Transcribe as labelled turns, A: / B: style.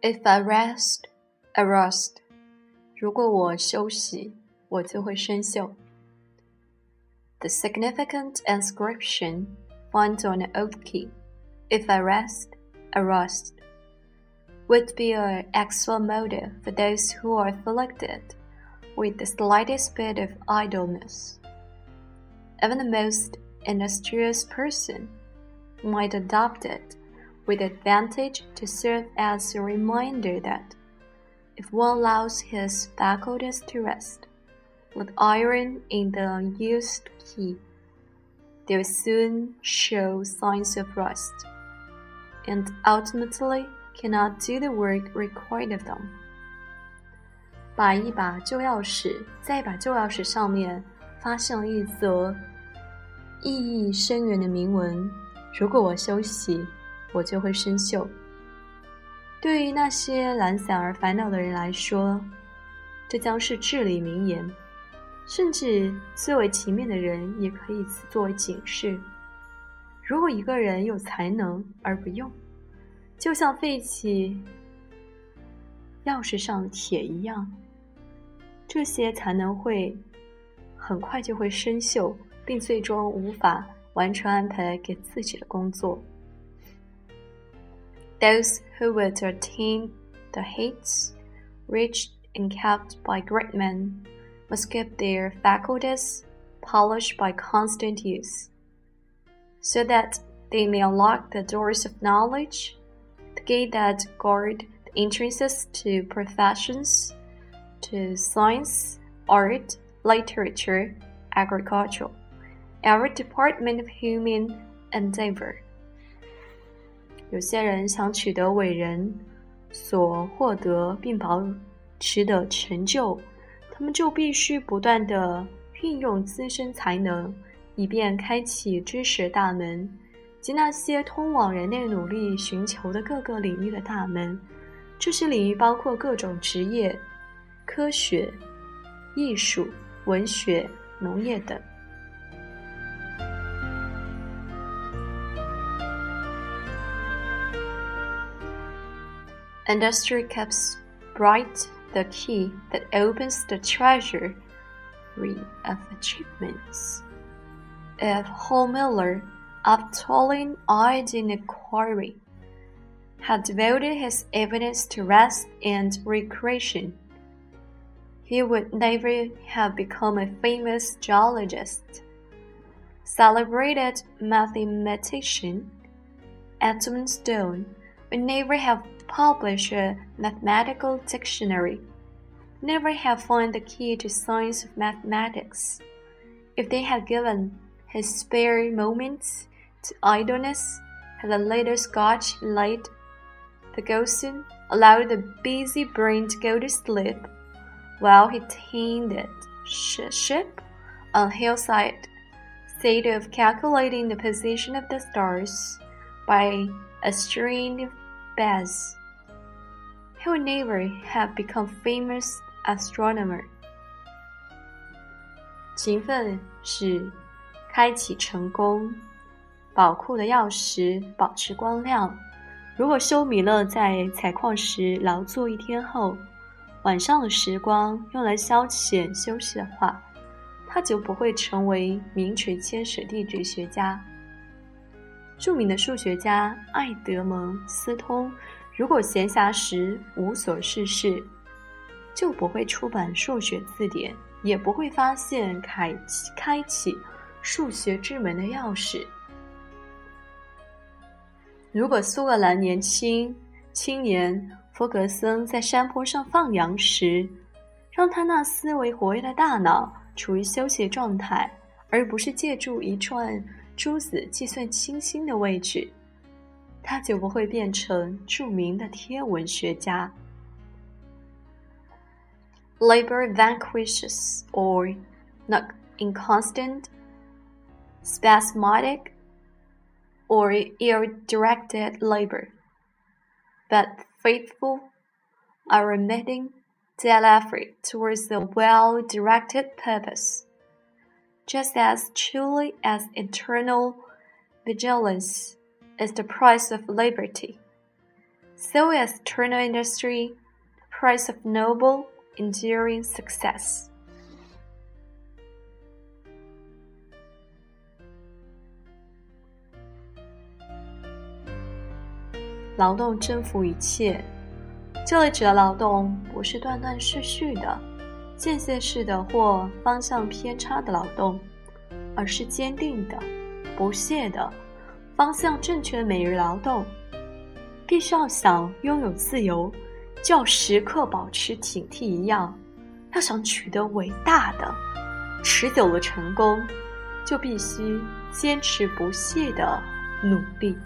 A: If I rest, I rust. 如果我休息，我就会生锈。The significant inscription found on the oak key, "If I rest, I rust," would be an excellent motive for those who are afflicted with the slightest bit of idleness. Even the most industrious person might adopt it with advantage to serve as a reminder that if one allows his faculties to rest, with iron in the unused key, they will soon show signs of rust, and ultimately cannot do the work required of them. 把一把旧钥匙在一把旧钥匙上面发现了一则意义深远的铭文：“如果我休息， 我就会生锈。”对于那些懒散而烦恼的人来说，这将是至理名言；甚至最为勤勉的人也可以作为警示。如果一个人有才能而不用，就像废弃钥匙上的铁一样，这些才能会很快就会生锈，并最终无法完成安排给自己的工作。Those who would attain the heights reached and kept by great men must keep their faculties polished by constant use, so that they may unlock the doors of knowledge, the gate that guard the entrances to professions, to science, art, literature, agriculture, every department of human endeavor. 有些人想取得伟人所获得并保持的成就，他们就必须不断地运用自身才能，以便开启知识大门及那些通往人类努力寻求的各个领域的大门。这些领域包括各种职业、科学、艺术、文学、农业等。Industry keeps bright the key that opens the treasury of achievements. If Miller, after toiling eyed in quarry, had devoted his evidence to rest and recreation, he would never have become a famous geologist, celebrated mathematician, Edmund Stone would never have published a mathematical dictionary, never have found the key to science of mathematics, if they had given his spare moments to idleness, had the later Scotch light Ferguson allowed the busy brain to go to sleep while he tended ship on hillside, instead of calculating the position of the stars by a string of beds. Hernever have become famous astronomer. 勤奋是开启成功宝库的钥匙，保持光亮。如果休米勒在采矿时劳作一天后，晚上的时光用来消遣休息的话，他就不会成为名垂千史地质学家。著名的数学家爱德蒙斯通，如果闲暇时无所事事，就不会出版数学字典，也不会发现开开启数学之门的钥匙。如果苏格兰年轻青年弗格森在山坡上放羊时，让他那思维活跃的大脑处于休息状态，而不是借助一串。珠子计算星星的位置，他就不会变成着名的天文学家。Labor vanquishes or not inconstant, spasmodic, or ill-directed labor, but faithful, unremitting, dead effort towards the well-directed purpose just as truly as eternal vigilance is the price of liberty. So is Turner industry, price of noble, enduring success. 劳动征服一切。这里指的劳动不是断断续续的、间歇式的或方向偏差的劳动，而是坚定的、不懈的、 方向正确的每日劳动。必须要想拥有自由，就要时刻保持警惕一样；要想取得伟大的、持久的成功，就必须坚持不懈的努力。